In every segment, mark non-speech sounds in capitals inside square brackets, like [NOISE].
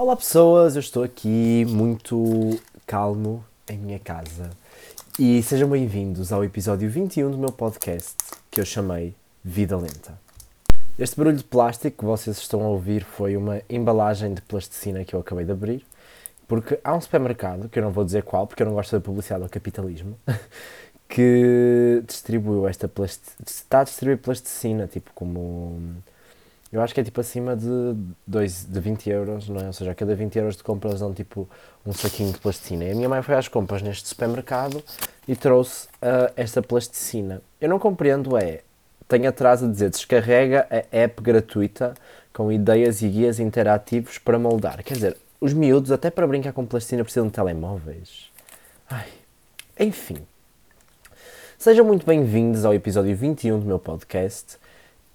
Olá pessoas, eu estou aqui muito calmo em minha casa e sejam bem-vindos ao episódio 21 do meu podcast que eu chamei Vida Lenta. Este barulho de plástico que vocês estão a ouvir foi uma embalagem de plasticina que eu acabei de abrir, porque há um supermercado, que eu não vou dizer qual, porque eu não gosto da publicidade ao capitalismo, [LAUGHS] que distribuiu esta plasticina, está a distribuir plasticina, tipo como eu acho que é tipo acima de, dois, de 20 euros, não é? Ou seja, a cada 20 euros de compras dão tipo um saquinho de plasticina. E a minha mãe foi às compras neste supermercado e trouxe uh, esta plasticina. Eu não compreendo, é. Tem atrás a dizer descarrega a app gratuita com ideias e guias interativos para moldar. Quer dizer, os miúdos, até para brincar com plasticina, precisam de telemóveis. Ai. Enfim. Sejam muito bem-vindos ao episódio 21 do meu podcast.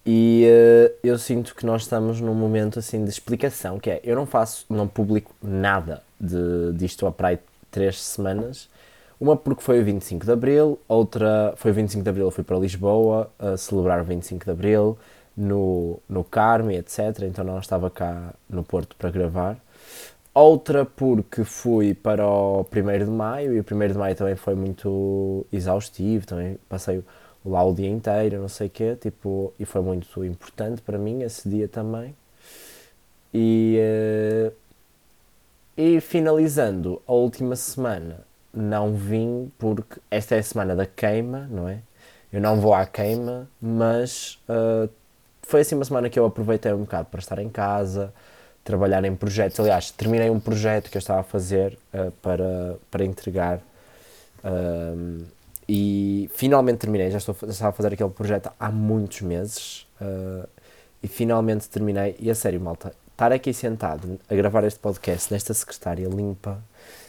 E uh, eu sinto que nós estamos num momento assim de explicação, que é, eu não faço, não publico nada de, disto há praia três semanas. Uma porque foi o 25 de Abril, outra foi o 25 de Abril, eu fui para Lisboa a celebrar o 25 de Abril no, no Carme, etc. Então não estava cá no Porto para gravar. Outra porque fui para o 1 de Maio e o 1 de Maio também foi muito exaustivo, também passei lá o dia inteiro, não sei o quê, tipo, e foi muito importante para mim esse dia também. E, uh, e finalizando a última semana, não vim porque esta é a semana da queima, não é? Eu não vou à queima, mas uh, foi assim uma semana que eu aproveitei um bocado para estar em casa, trabalhar em projetos. Aliás, terminei um projeto que eu estava a fazer uh, para, para entregar. Uh, e finalmente terminei, já, estou, já estava a fazer aquele projeto há muitos meses uh, e finalmente terminei. E a sério, malta, estar aqui sentado a gravar este podcast nesta secretária limpa,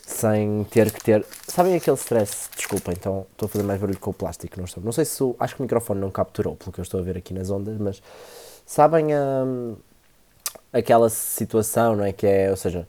sem ter que ter. Sabem aquele stress? Desculpa, então estou a fazer mais barulho com o plástico, não estou. Não sei se o, acho que o microfone não capturou, pelo que eu estou a ver aqui nas ondas, mas sabem um, aquela situação, não é? Que é, ou seja,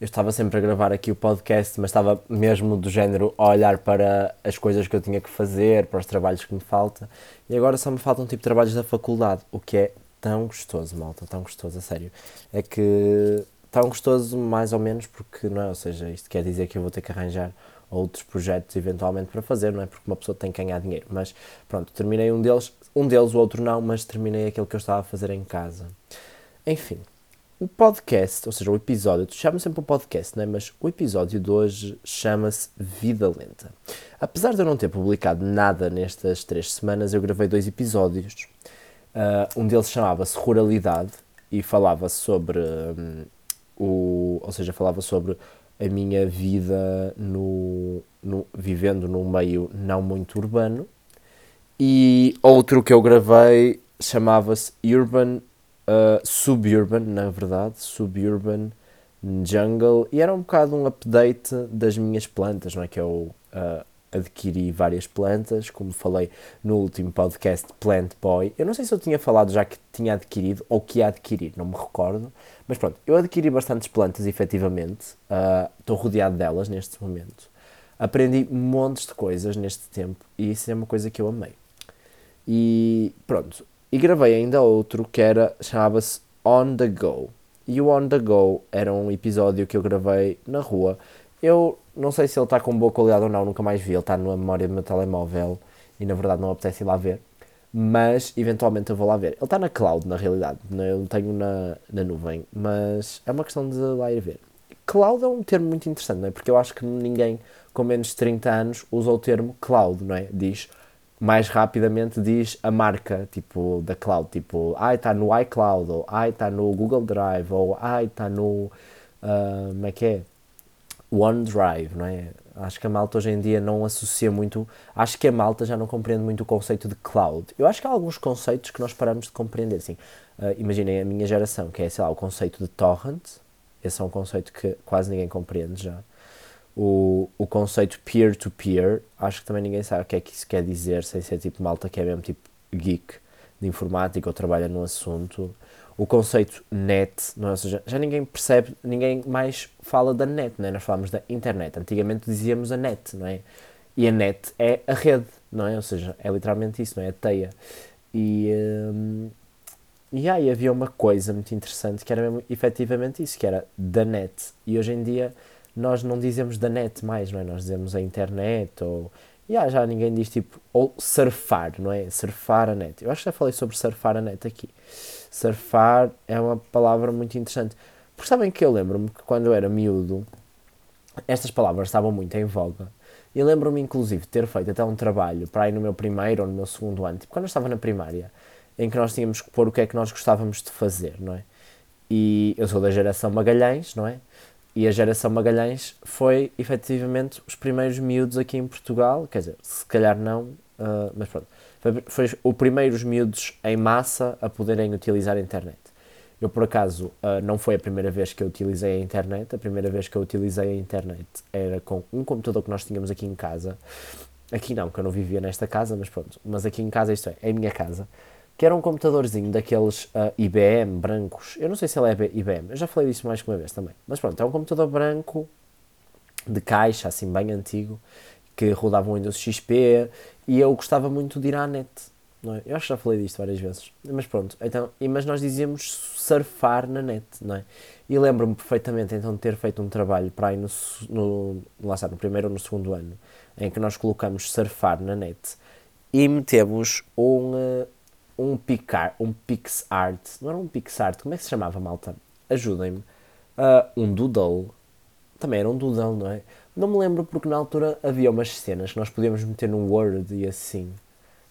eu estava sempre a gravar aqui o podcast, mas estava mesmo do género a olhar para as coisas que eu tinha que fazer, para os trabalhos que me falta, e agora só me faltam tipo trabalhos da faculdade, o que é tão gostoso, malta, tão gostoso, a sério. É que tão gostoso mais ou menos porque, não é? Ou seja, isto quer dizer que eu vou ter que arranjar outros projetos eventualmente para fazer, não é? Porque uma pessoa tem que ganhar dinheiro. Mas pronto, terminei um deles, um deles, o outro não, mas terminei aquele que eu estava a fazer em casa. Enfim, o podcast, ou seja, o episódio, tu chamas sempre o podcast, não é? mas o episódio de hoje chama-se Vida Lenta. Apesar de eu não ter publicado nada nestas três semanas, eu gravei dois episódios. Uh, um deles chamava-se Ruralidade e falava sobre um, o. ou seja, falava sobre a minha vida no, no, vivendo num meio não muito urbano. E outro que eu gravei chamava-se Urban uh, Suburban, na verdade, Suburban Jungle, e era um bocado um update das minhas plantas, não é? Que eu uh, adquiri várias plantas, como falei no último podcast Plant Boy. Eu não sei se eu tinha falado já que tinha adquirido ou que ia adquirir, não me recordo, mas pronto, eu adquiri bastantes plantas efetivamente, uh, estou rodeado delas neste momento. Aprendi montes de coisas neste tempo e isso é uma coisa que eu amei. E pronto, e gravei ainda outro que era, chamava-se On The Go. E o On The Go era um episódio que eu gravei na rua. Eu não sei se ele está com boa qualidade ou não, nunca mais vi. Ele está na memória do meu telemóvel e na verdade não apetece ir lá ver. Mas eventualmente eu vou lá ver. Ele está na cloud, na realidade. Eu não tenho na, na nuvem. Mas é uma questão de lá ir ver. Cloud é um termo muito interessante, não é? Porque eu acho que ninguém com menos de 30 anos usa o termo cloud, não é? Diz mais rapidamente diz a marca tipo da cloud, tipo, ai, está no iCloud, ou ai, está no Google Drive, ou ai, está no, uh, como é que é? OneDrive, não é? Acho que a malta hoje em dia não associa muito, acho que a malta já não compreende muito o conceito de cloud. Eu acho que há alguns conceitos que nós paramos de compreender, assim, uh, imaginem a minha geração, que é, sei lá, o conceito de torrent, esse é um conceito que quase ninguém compreende já o, o conceito peer-to-peer, -peer, acho que também ninguém sabe o que é que isso quer dizer, sem ser tipo malta que é mesmo tipo geek de informática ou trabalha no assunto. O conceito net, não é? ou seja, já ninguém percebe, ninguém mais fala da net, não é? nós falamos da internet. Antigamente dizíamos a net, não é? E a net é a rede, não é? Ou seja, é literalmente isso, não é? A teia. E, hum, e aí havia uma coisa muito interessante que era mesmo, efetivamente isso, que era da net. E hoje em dia nós não dizemos da net mais, não é? Nós dizemos a internet ou. Yeah, já ninguém diz tipo. Ou surfar, não é? Surfar a net. Eu acho que já falei sobre surfar a net aqui. Surfar é uma palavra muito interessante. Porque sabem que eu lembro-me que quando eu era miúdo, estas palavras estavam muito em voga. E lembro-me, inclusive, de ter feito até um trabalho para ir no meu primeiro ou no meu segundo ano, tipo quando eu estava na primária, em que nós tínhamos que pôr o que é que nós gostávamos de fazer, não é? E eu sou da geração Magalhães, não é? E a geração Magalhães foi efetivamente os primeiros miúdos aqui em Portugal, quer dizer, se calhar não, uh, mas pronto, foi, foi os primeiros miúdos em massa a poderem utilizar a internet. Eu, por acaso, uh, não foi a primeira vez que eu utilizei a internet. A primeira vez que eu utilizei a internet era com um computador que nós tínhamos aqui em casa. Aqui não, que eu não vivia nesta casa, mas pronto. Mas aqui em casa, isto é, a minha casa que era um computadorzinho daqueles uh, ah, IBM brancos. Eu não sei se ele é IBM, eu já falei disso mais que uma vez também. Mas pronto, é um computador branco de caixa, assim, bem antigo, que rodava um Windows XP e eu gostava muito de ir à net. É? Eu acho que já falei disto várias vezes. Mas pronto, então, e, mas nós dizíamos surfar na net, não é? E lembro-me perfeitamente então de ter feito um trabalho para aí no, no, lá está, no primeiro ou no segundo ano, em que nós colocamos surfar na net e metemos um, uh, um Picar, um PixArt, não era um PixArt, como é que se chamava, malta? Ajudem-me. Uh, um Doodle, também era um Doodle, não é? Não me lembro porque na altura havia umas cenas que nós podíamos meter no Word e assim,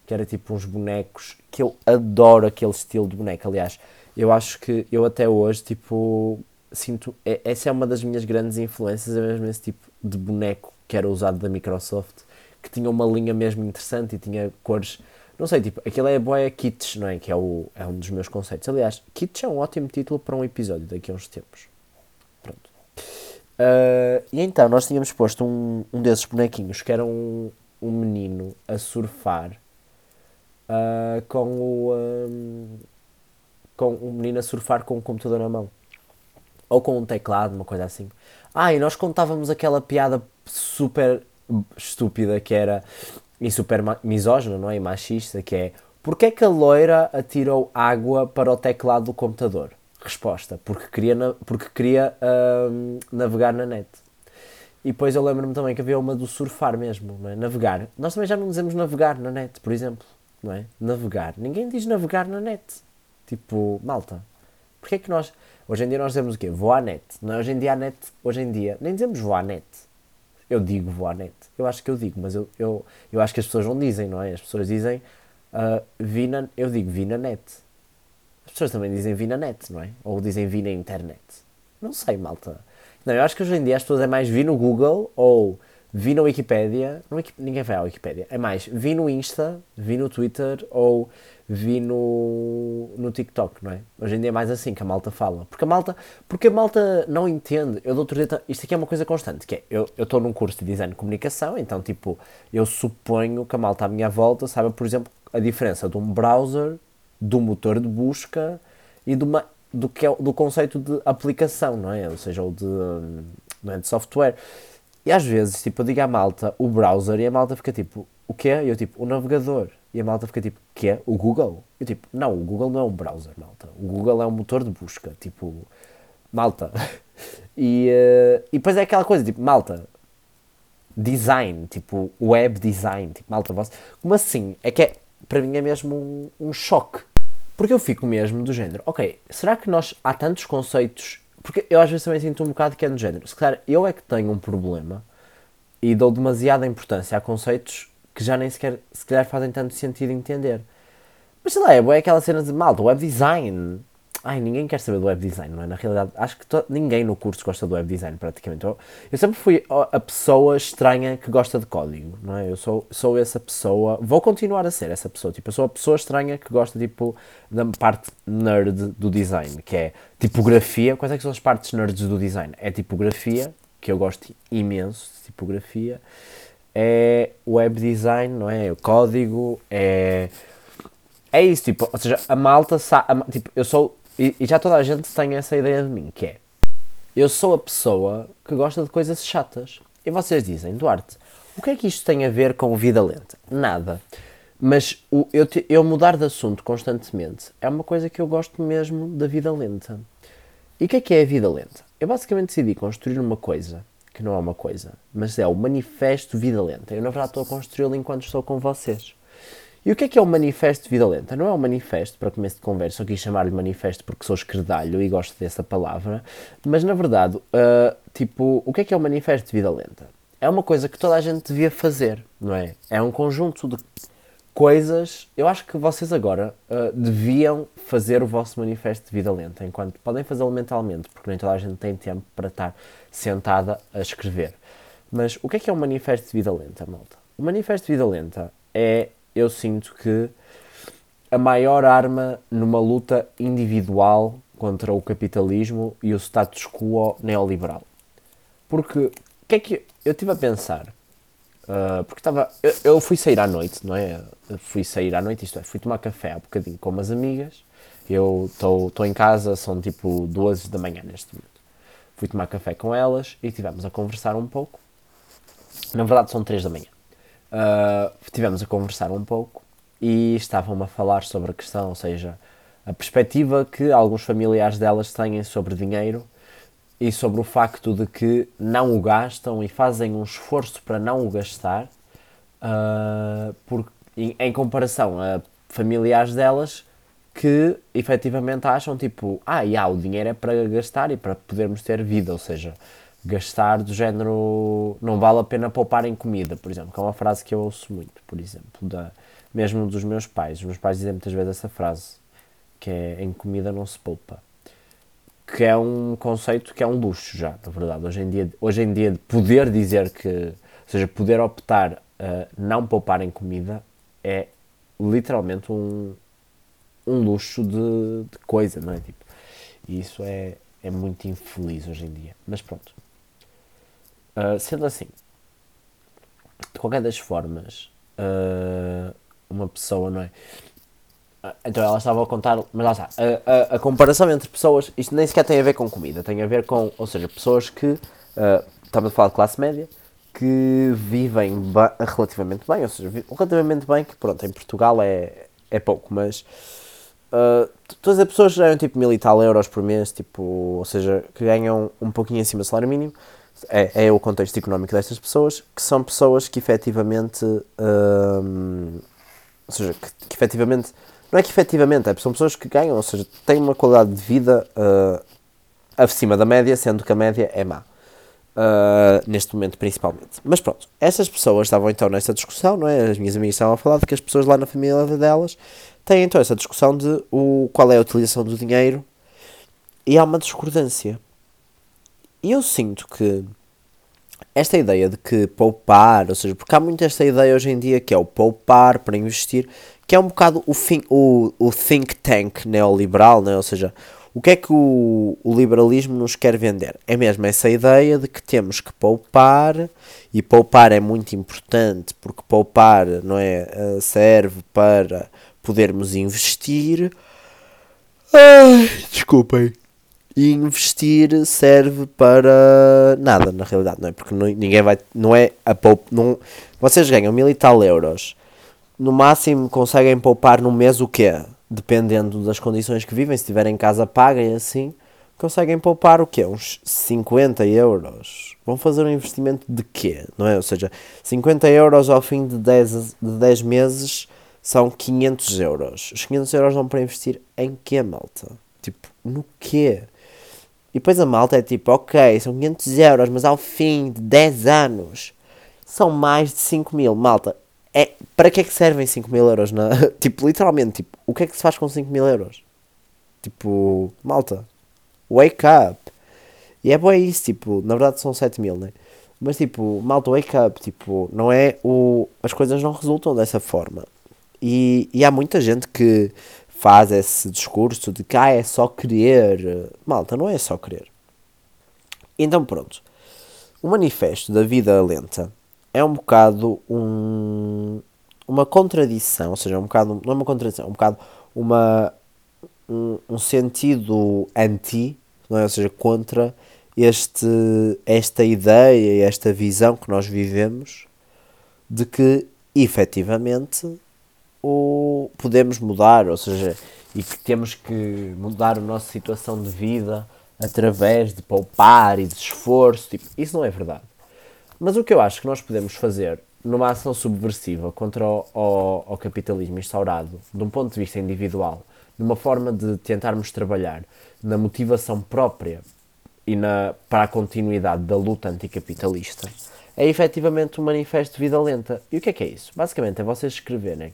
que era tipo uns bonecos, que eu adoro aquele estilo de boneco, aliás, eu acho que eu até hoje, tipo, sinto, é, essa é uma das minhas grandes influências, é mesmo esse tipo de boneco que era usado da Microsoft, que tinha uma linha mesmo interessante e tinha cores não sei, tipo, aquilo é boia Kits, não é? Que é, o, é um dos meus conceitos. Aliás, Kits é um ótimo título para um episódio daqui a uns tempos. Pronto. Uh, e então, nós tínhamos posto um, um desses bonequinhos que era um, um menino a surfar uh, com o. Um, com um menino a surfar com um computador na mão. Ou com um teclado, uma coisa assim. Ah, e nós contávamos aquela piada super estúpida que era e super misógino, não é? E machista, que é Porquê é que a loira atirou água para o teclado do computador? Resposta, porque queria, porque queria uh, navegar na net. E depois eu lembro-me também que havia uma do surfar mesmo, não é? Navegar. Nós também já não dizemos navegar na net, por exemplo, não é? Navegar. Ninguém diz navegar na net. Tipo, malta. Porquê é que nós... Hoje em dia nós dizemos o quê? Vou à net. Não é? Hoje em dia a net... Hoje em dia nem dizemos vou à net eu digo vou à net. Eu acho que eu digo, mas eu, eu, eu acho que as pessoas não dizem, não é? As pessoas dizem uh, vi na, eu digo vi na net. As pessoas também dizem vi na net, não é? Ou dizem vi na internet. Não sei, malta. Não, eu acho que hoje em dia as pessoas é mais vi no Google ou vi na Wikipedia. Não, ninguém vai à Wikipedia. É mais vi no Insta, vi no Twitter ou vi no, no TikTok, não é? Hoje em dia é mais assim que a malta fala. Porque a malta, porque a malta não entende. Eu do outro dia, isto aqui é uma coisa constante, que é, eu estou num curso de design de comunicação, então tipo, eu suponho que a malta à minha volta saiba, por exemplo, a diferença de um browser, do motor de busca e de uma, do, que é, do conceito de aplicação, não é? Ou seja, ou de, não é, de software. E às vezes, tipo, eu digo à malta o browser e a malta fica tipo, o quê? E eu tipo, o navegador. E a malta fica tipo, que é? O Google? Eu tipo, não, o Google não é um browser, malta. O Google é um motor de busca, tipo, malta. [LAUGHS] e, uh, e depois é aquela coisa, tipo, malta, design, tipo, web design, tipo, malta, vossa. Como assim? É que é, para mim é mesmo um, um choque. Porque eu fico mesmo do género, ok, será que nós, há tantos conceitos, porque eu às vezes também sinto um bocado que é do género, se calhar eu é que tenho um problema e dou demasiada importância a conceitos que já nem sequer se calhar fazem tanto sentido entender. Mas sei lá, é, é aquela cena de malta, web design. Ai, ninguém quer saber do web design, não é? Na realidade, acho que ninguém no curso gosta do web design, praticamente. Eu, eu, sempre fui a pessoa estranha que gosta de código, não é? Eu sou, sou essa pessoa, vou continuar a ser essa pessoa. Tipo, eu sou a pessoa estranha que gosta, tipo, da parte nerd do design, que é tipografia. Quais é que são as partes nerds do design? É tipografia, que eu gosto imenso de tipografia é web design, não é? O código, é. É isso, tipo, ou seja, a malta sabe. Tipo, eu sou. E, e, já toda a gente tem essa ideia de mim, que é. Eu sou a pessoa que gosta de coisas chatas. E vocês dizem, Duarte, o que é que isto tem a ver com vida lenta? Nada. Mas o, eu, te, eu mudar de assunto constantemente é uma coisa que eu gosto mesmo da vida lenta. E o que é que é a vida lenta? Eu basicamente decidi construir uma coisa, que não é uma coisa, mas é o Manifesto Vida Lenta. Eu, na verdade, estou a construí-lo enquanto estou com vocês. E o que é que é o Manifesto Vida Lenta? Não é um manifesto, para começo de conversa, eu quis chamar-lhe manifesto porque sou esquerdalho e gosto dessa palavra, mas na verdade, uh, tipo, o que é que é o Manifesto Vida Lenta? É uma coisa que toda a gente devia fazer, não é? É um conjunto de coisas. Eu acho que vocês agora uh, deviam fazer o vosso manifesto de vida lenta, enquanto podem fazê-lo mentalmente, porque nem toda a gente tem tempo para estar sentada a escrever. Mas o que é que é um manifesto de vida lenta, malta? O manifesto de vida lenta é eu sinto que a maior arma numa luta individual contra o capitalismo e o status quo neoliberal. Porque o que é que eu estive a pensar? Uh, porque estava. Eu, eu, fui sair à noite, não é? fui sair à noite, isto é, fui tomar café há bocadinho com umas amigas. Eu estou em casa, são tipo duas da manhã neste momento. Fui tomar café com elas e tivemos a conversar um pouco. Na verdade, são três da manhã uh, tivemos a conversar um pouco e estavam a falar sobre a questão, ou seja, a perspectiva que alguns familiares delas têm sobre dinheiro e sobre o facto de que não o gastam e fazem um esforço para não o gastar, uh, por, em, em, comparação a familiares delas que efetivamente acham tipo, ah, yeah, o dinheiro é para gastar e para podermos ter vida, ou seja, gastar do género não vale a pena poupar em comida, por exemplo, que é uma frase que eu ouço muito, por exemplo, da, mesmo dos meus pais. Os meus pais dizem muitas vezes essa frase, que é em comida não se poupa. Que é um conceito que é um luxo já, na verdade. Hoje em dia, hoje em dia poder dizer que, ou seja, poder optar a não poupar em comida é literalmente um, um luxo de, de coisa, não é? Tipo, e isso é, é muito infeliz hoje em dia. Mas pronto. Uh, sendo assim, de qualquer das formas, uh, uma pessoa, não é? Uh, então ela estava a contar, mas lá está, a, a, a, comparação entre pessoas, isto nem sequer tem a ver com comida, tem a ver com, ou seja, pessoas que, estamos a falar de classe média, que vivem relativamente bem, ou seja, relativamente bem, que pronto, em Portugal é, é pouco, mas uh, todas as pessoas ganham tipo mil e tal euros por mês, tipo, ou seja, que ganham um pouquinho acima do salário mínimo, é, é o contexto económico destas pessoas, que são pessoas que efetivamente. Hum, ou seja, que, que efetivamente. Não é que efetivamente, é, são pessoas que ganham, ou seja, têm uma qualidade de vida uh, acima da média, sendo que a média é má. Uh, neste momento, principalmente. Mas pronto, essas pessoas estavam então nesta discussão, não é? As minhas amigas estavam a falar de que as pessoas lá na família delas têm então essa discussão de o, qual é a utilização do dinheiro e há uma discordância. E eu sinto que esta ideia de que poupar, ou seja, porque há muito esta ideia hoje em dia que é o poupar para investir, que é um bocado o, fin, o, o think tank neoliberal, né? ou seja, o que é que o, o, liberalismo nos quer vender? É mesmo essa ideia de que temos que poupar, e poupar é muito importante, porque poupar não é, eh, serve para podermos investir. Ai, desculpem e investir serve para nada, na realidade, não é? Porque ninguém vai. Não é a poup, não, Vocês ganham mil e tal euros, no máximo conseguem poupar no mês o quê? Dependendo das condições que vivem, se tiverem casa paga e assim, conseguem poupar o quê? Uns 50 euros. Vão fazer um investimento de quê? Não é? Ou seja, 50 euros ao fim de 10, de 10 meses são 500 euros. Os 500 euros vão para investir em quê, malta? Tipo, no quê? E depois a malta é tipo, ok, são 500 euros, mas ao fim de 10 anos são mais de 5 mil. Malta, é, para que é que servem 5 mil euros? Na, [LAUGHS] tipo, literalmente, tipo, o que é que se faz com 5 mil euros? Tipo, malta, wake up. E é bom isso, tipo, na verdade são 7 mil, né? Mas tipo, malta, wake up, tipo, não é o. As coisas não resultam dessa forma. E, e há muita gente que faz esse discurso de que ah, é só querer. Malta, não é só querer. Então pronto. O manifesto da vida lenta é um bocado um, uma contradição, ou seja, um bocado, não é uma contradição, é um bocado uma, um, um sentido anti, não é? ou seja, contra este, esta ideia e esta visão que nós vivemos de que efetivamente o podemos mudar, ou seja, e que temos que mudar a nossa situação de vida através de poupar e de esforço. Tipo, isso não é verdade. Mas o que eu acho que nós podemos fazer numa ação subversiva contra o, o, o capitalismo instaurado, de um ponto de vista individual, numa forma de tentarmos trabalhar na motivação própria e na, para a continuidade da luta anticapitalista, é efetivamente um manifesto de vida lenta. E o que é que é isso? Basicamente é vocês escreverem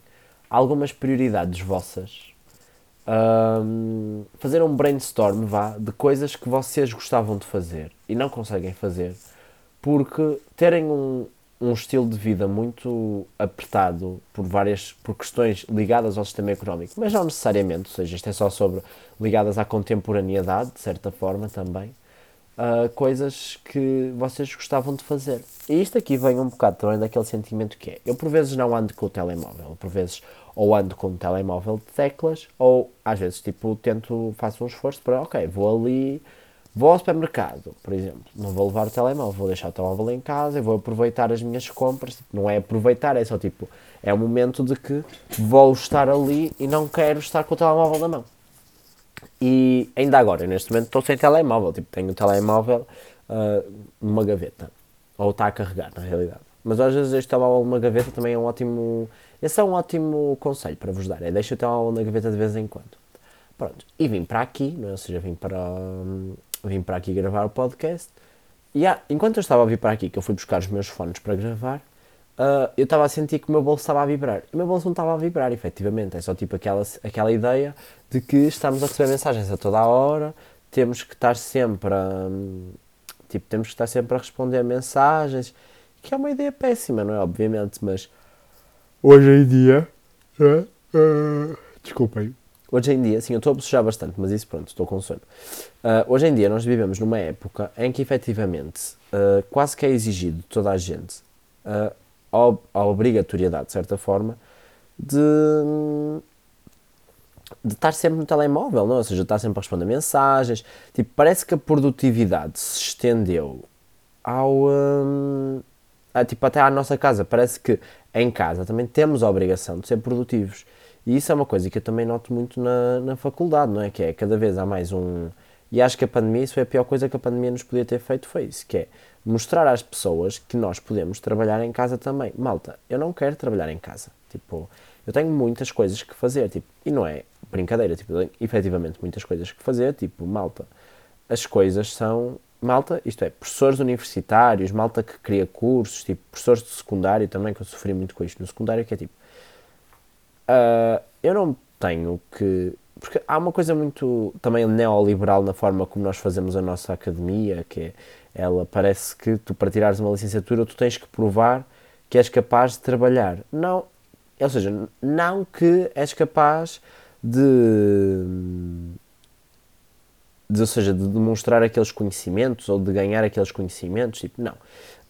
algumas prioridades vossas, um, fazer um brainstorm vá, de coisas que vocês gostavam de fazer e não conseguem fazer porque terem um, um estilo de vida muito apertado por várias por questões ligadas ao sistema económico, mas não necessariamente, ou seja, isto é só sobre ligadas à contemporaneidade, de certa forma também, uh, coisas que vocês gostavam de fazer. E isto aqui vem um bocado também daquele sentimento que é, eu por vezes não ando com o telemóvel, por vezes ou ando com o telemóvel de teclas, ou às vezes tipo tento, faço um esforço para, ok, vou ali Vou ao supermercado, por exemplo, não vou levar o telemóvel, vou deixar o telemóvel em casa e vou aproveitar as minhas compras. Não é aproveitar, é só tipo, é o momento de que vou estar ali e não quero estar com o telemóvel na mão. E ainda agora, neste momento, estou sem telemóvel, tipo, tenho o telemóvel uh, numa gaveta, ou está a carregar, na realidade. Mas às vezes este telemóvel numa gaveta também é um ótimo. Esse é um ótimo conselho para vos dar, é deixa o telemóvel na gaveta de vez em quando. Pronto, e vim para aqui, não é? ou seja, vim para. Hum, vim para aqui gravar o podcast. E ah, enquanto eu estava a vir para aqui, que eu fui buscar os meus fones para gravar, uh, eu estava a sentir que o meu bolso estava a vibrar. E o meu bolso não estava a vibrar, efetivamente. É só tipo aquela, aquela ideia de que estamos a receber mensagens a toda a hora, temos que estar sempre a, tipo, temos que estar sempre a responder mensagens, que é uma ideia péssima, não é? Obviamente, mas hoje em dia. Uh, uh, desculpem Hoje em dia, sim, eu estou a bocejar bastante, mas isso pronto, estou com sono. Uh, hoje em dia nós vivemos numa época em que efetivamente uh, quase que é exigido de toda a gente uh, a, obrigatoriedade, de certa forma, de, de estar sempre no telemóvel, não? É? ou seja, estar sempre a responder mensagens. Tipo, parece que a produtividade se estendeu ao. Um, a, tipo, até à nossa casa. Parece que em casa também temos a obrigação de ser produtivos. E isso é uma coisa que eu também noto muito na, na faculdade, não é? Que é cada vez há mais um. E acho que a pandemia, isso foi a pior coisa que a pandemia nos podia ter feito, foi isso, que é mostrar às pessoas que nós podemos trabalhar em casa também. Malta, eu não quero trabalhar em casa. Tipo, eu tenho muitas coisas que fazer, tipo, e não é brincadeira, tipo, eu tenho efetivamente muitas coisas que fazer, tipo, malta, as coisas são, malta, isto é, professores universitários, malta que cria cursos, tipo, professores de secundário também, que eu sofri muito com isto no secundário, que é tipo, Uh, eu não tenho que. Porque há uma coisa muito também neoliberal na forma como nós fazemos a nossa academia, que é, ela parece que tu, para tirares uma licenciatura, tu tens que provar que és capaz de trabalhar. Não, ou seja, não que és capaz de, de, ou seja, de demonstrar aqueles conhecimentos ou de ganhar aqueles conhecimentos, tipo, não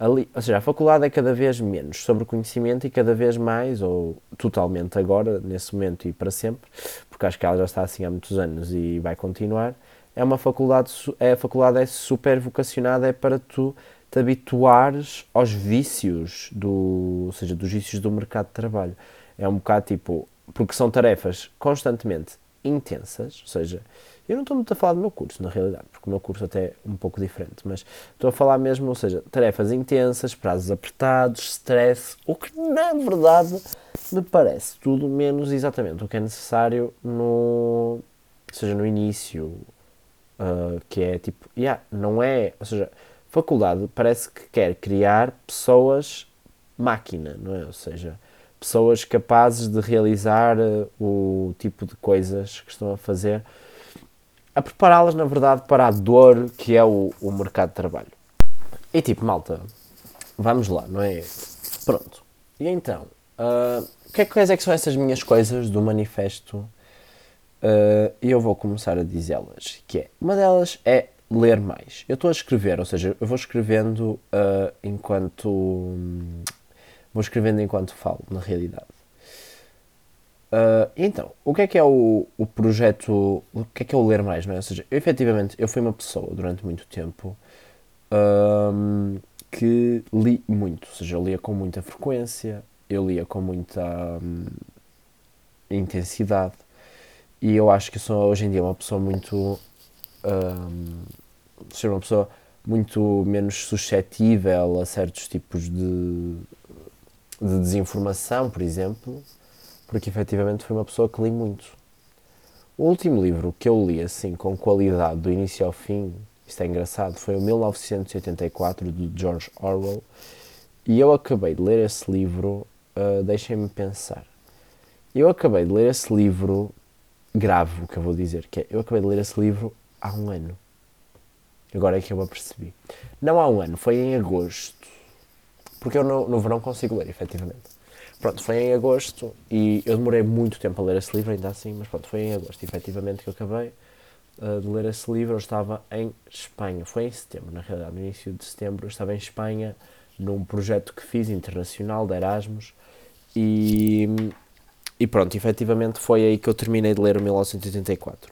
ali, ou seja, a faculdade é cada vez menos sobre conhecimento e cada vez mais, ou totalmente agora, nesse momento e para sempre, porque acho que ela já está assim há muitos anos e vai continuar, é uma faculdade, é, a faculdade é super vocacionada, é para tu te habituares aos vícios, do, ou seja, dos vícios do mercado de trabalho. É um bocado tipo, porque são tarefas constantemente intensas, ou seja, eu não estou muito a falar do meu curso, na realidade, porque o meu curso até é um pouco diferente, mas estou a falar mesmo, ou seja, tarefas intensas, prazos apertados, stress, o que na verdade me parece tudo menos exatamente o que é necessário no, seja, no início, uh, que é tipo, yeah, não é, ou seja, faculdade parece que quer criar pessoas máquina, não é? Ou seja, pessoas capazes de realizar uh, o tipo de coisas que estão a fazer a prepará-las, na verdade, para a dor que é o, o mercado de trabalho. E tipo, malta, vamos lá, não é? Pronto. E então, uh, que é, é que são essas minhas coisas do manifesto? Uh, e eu vou começar a dizê-las, que é, uma delas é ler mais. Eu estou a escrever, ou seja, eu vou escrevendo uh, enquanto... Vou escrevendo enquanto falo, na realidade. Uh, então, o que é que é o, o projeto, o que é que é o ler mais, não é? Ou seja, eu, efetivamente, eu fui uma pessoa durante muito tempo um, que li muito, ou seja, eu lia com muita frequência, eu lia com muita... Um, intensidade. E eu acho que sou hoje em dia uma pessoa muito. Um, ser uma pessoa muito menos suscetível a certos tipos de, de desinformação, por exemplo, porque efetivamente fui uma pessoa que li muito. O último livro que eu li assim com qualidade do início ao fim, isto é engraçado, foi o 1984 de George Orwell e eu acabei de ler esse livro, uh, deixem-me pensar. Eu acabei de ler esse livro, grave o que eu vou dizer, que é, eu acabei de ler esse livro há um ano. Agora é que eu me apercebi. Não há um ano, foi em agosto. Porque eu no, no verão consigo ler, efetivamente. Pronto, foi em agosto e eu demorei muito tempo a ler esse livro, ainda assim, mas pronto, foi em agosto, efetivamente, que eu acabei uh, de ler esse livro. Eu estava em Espanha, foi em setembro, na realidade, no início de setembro, eu estava em Espanha num projeto que fiz internacional de Erasmus e, e pronto, efetivamente foi aí que eu terminei de ler o 1984.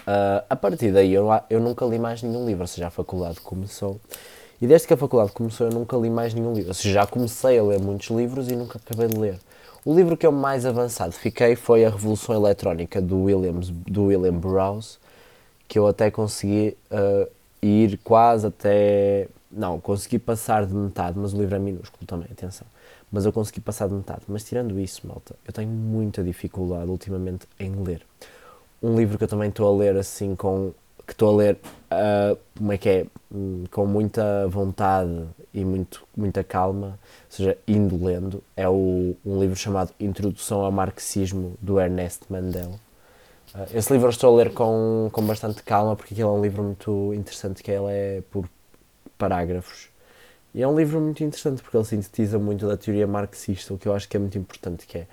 Uh, a partir daí eu, eu nunca li mais nenhum livro, ou seja, a faculdade começou. E desde que a faculdade começou eu nunca li mais nenhum livro. Ou seja, já comecei a ler muitos livros e nunca acabei de ler. O livro que eu mais avançado fiquei foi A Revolução Eletrónica do, Williams, do William Burroughs, que eu até consegui uh, ir quase até. Não, consegui passar de metade, mas o livro é minúsculo também, atenção. Mas eu consegui passar de metade. Mas tirando isso, malta, eu tenho muita dificuldade ultimamente em ler um livro que eu também estou a ler assim com que estou a ler uh, como é que é hum, com muita vontade e muito muita calma ou seja indo lendo é o, um livro chamado Introdução ao Marxismo do Ernest Mandel. Uh, esse livro eu estou a ler com, com bastante calma porque aquele é um livro muito interessante que ele é por parágrafos. E é um livro muito interessante porque ele sintetiza muito da teoria marxista o que eu acho que é muito importante que é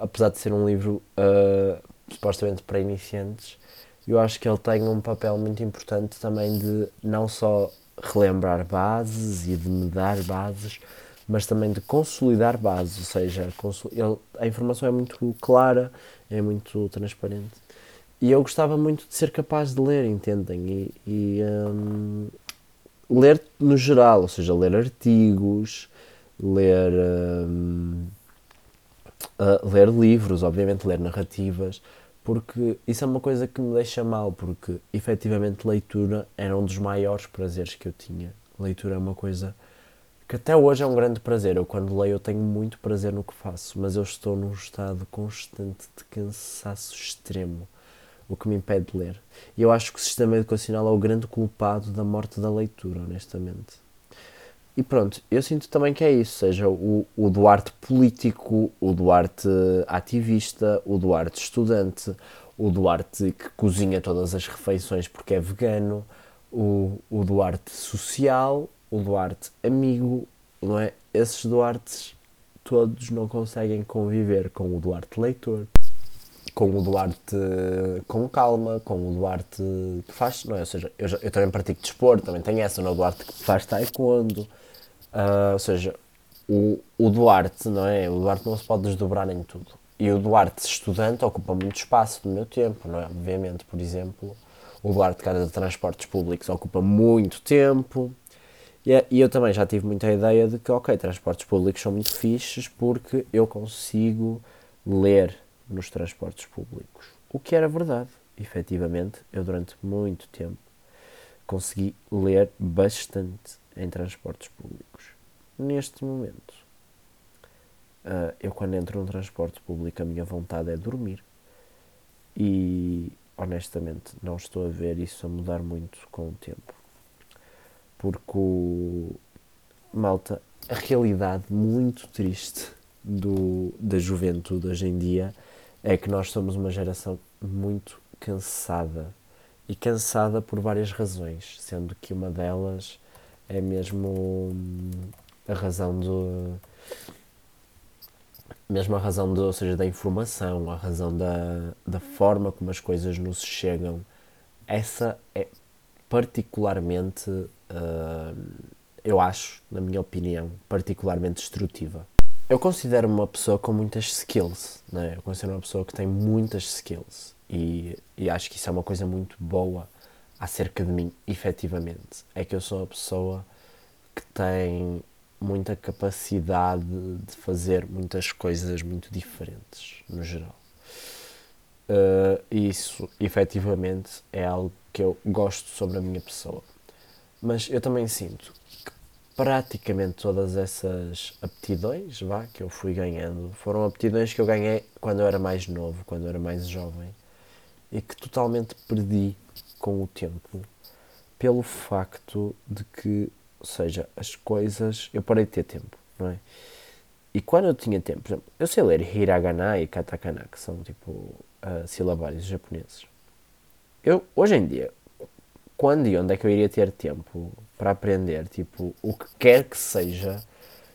apesar de ser um livro uh, supostamente para iniciantes, eu acho que ele tem um papel muito importante também de não só relembrar bases e de mudar bases, mas também de consolidar bases, ou seja, ele, a informação é muito clara, é muito transparente. E eu gostava muito de ser capaz de ler, entendem? E, e um, ler no geral, ou seja, ler artigos, ler, um, uh, ler livros, obviamente ler narrativas, porque isso é uma coisa que me deixa mal, porque efetivamente leitura era um dos maiores prazeres que eu tinha. Leitura é uma coisa que até hoje é um grande prazer. Eu, quando leio, eu tenho muito prazer no que faço, mas eu estou num estado constante de cansaço extremo, o que me impede de ler. E eu acho que o sistema educacional é o grande culpado da morte da leitura, honestamente. E pronto, eu sinto também que é isso, seja o, o Duarte político, o Duarte ativista, o Duarte estudante, o Duarte que cozinha todas as refeições porque é vegano, o, o Duarte social, o Duarte amigo, não é? Esses Duartes todos não conseguem conviver com o Duarte leitor, com o Duarte com calma, com o Duarte que faz, não é? Ou seja, eu, eu também pratico desporto, também tenho essa, não é? O Duarte que faz taekwondo, Uh, ou seja, o, o Duarte, não é? O Duarte não se pode desdobrar em tudo. E o Duarte estudante ocupa muito espaço do meu tempo, não é? Obviamente, por exemplo, o Duarte cara de transportes públicos ocupa muito tempo. E, e eu também já tive muita ideia de que, ok, transportes públicos são muito fixes porque eu consigo ler nos transportes públicos. O que era verdade. Efetivamente, eu durante muito tempo consegui ler bastante em transportes públicos. Neste momento, uh, eu quando entro num transporte público a minha vontade é dormir e honestamente não estou a ver isso a mudar muito com o tempo. Porque malta, a realidade muito triste do, da juventude hoje em dia é que nós somos uma geração muito cansada e cansada por várias razões, sendo que uma delas é mesmo hum, a razão do mesmo a razão do, ou seja, da informação, a razão da, da forma como as coisas nos chegam, essa é particularmente, uh, eu acho, na minha opinião, particularmente destrutiva. Eu considero uma pessoa com muitas skills, né? eu considero uma pessoa que tem muitas skills e, e acho que isso é uma coisa muito boa acerca de mim, efetivamente, é que eu sou uma pessoa que tem muita capacidade de fazer muitas coisas muito diferentes, no geral. Uh, isso, efetivamente, é algo que eu gosto sobre a minha pessoa. Mas eu também sinto praticamente todas essas aptidões vá, que eu fui ganhando foram aptidões que eu ganhei quando eu era mais novo, quando eu era mais jovem e que totalmente perdi com o tempo pelo facto de que, ou seja, as coisas. Eu parei de ter tempo, não é? E quando eu tinha tempo, por exemplo, eu sei ler hiragana e katakana, que são tipo uh, silabários japoneses. Eu, hoje em dia, quando e onde é que eu iria ter tempo para aprender, tipo, o que quer que seja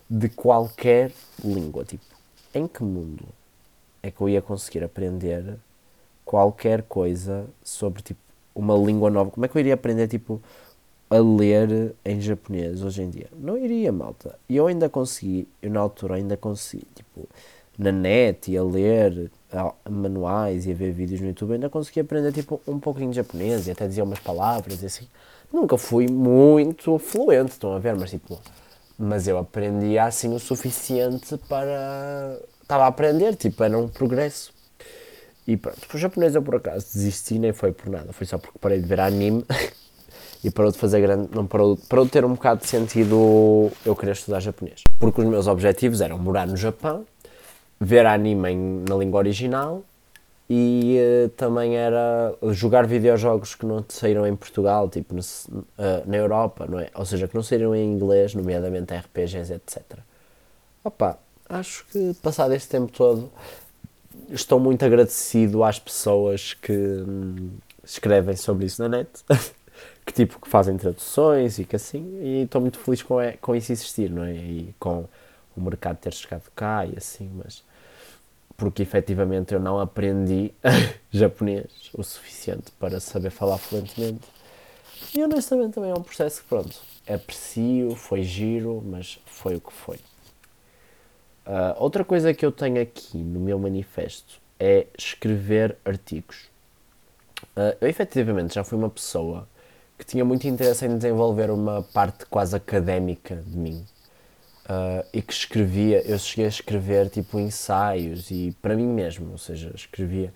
de qualquer língua? Tipo, em que mundo é que eu ia conseguir aprender qualquer coisa sobre, tipo, uma língua nova? Como é que eu iria aprender, tipo, a ler em japonês hoje em dia? Não iria, malta. E eu ainda consegui, eu na altura ainda consegui, tipo, na net e a ler manuais e a ver vídeos no YouTube, ainda consegui aprender tipo um pouquinho de japonês e até dizia umas palavras e assim. Nunca fui muito fluente, estão a ver, mas tipo, mas eu aprendia assim o suficiente para estava a aprender, tipo, era um progresso. E pronto, o japonês eu por acaso desisti, nem foi por nada, foi só porque parei de ver anime [LAUGHS] e parou de fazer grande, não parou, parou de ter um bocado de sentido eu querer estudar japonês. Porque os meus objetivos eram morar no Japão ver anime na língua original e uh, também era jogar videojogos que não saíram em Portugal, tipo no, uh, na Europa, não é? Ou seja, que não saíram em inglês, nomeadamente RPGs, etc. Opa, acho que passado este tempo todo estou muito agradecido às pessoas que hum, escrevem sobre isso na net, [LAUGHS] que tipo que fazem traduções e que assim, e estou muito feliz com, com isso existir, não é? E com o mercado ter chegado cá e assim, mas porque efetivamente eu não aprendi [LAUGHS] japonês o suficiente para saber falar fluentemente. E honestamente também é um processo que, pronto, aprecio, foi giro, mas foi o que foi. Uh, outra coisa que eu tenho aqui no meu manifesto é escrever artigos. Uh, eu efetivamente já fui uma pessoa que tinha muito interesse em desenvolver uma parte quase académica de mim. Uh, e que escrevia, eu cheguei a escrever tipo ensaios e para mim mesmo, ou seja, escrevia.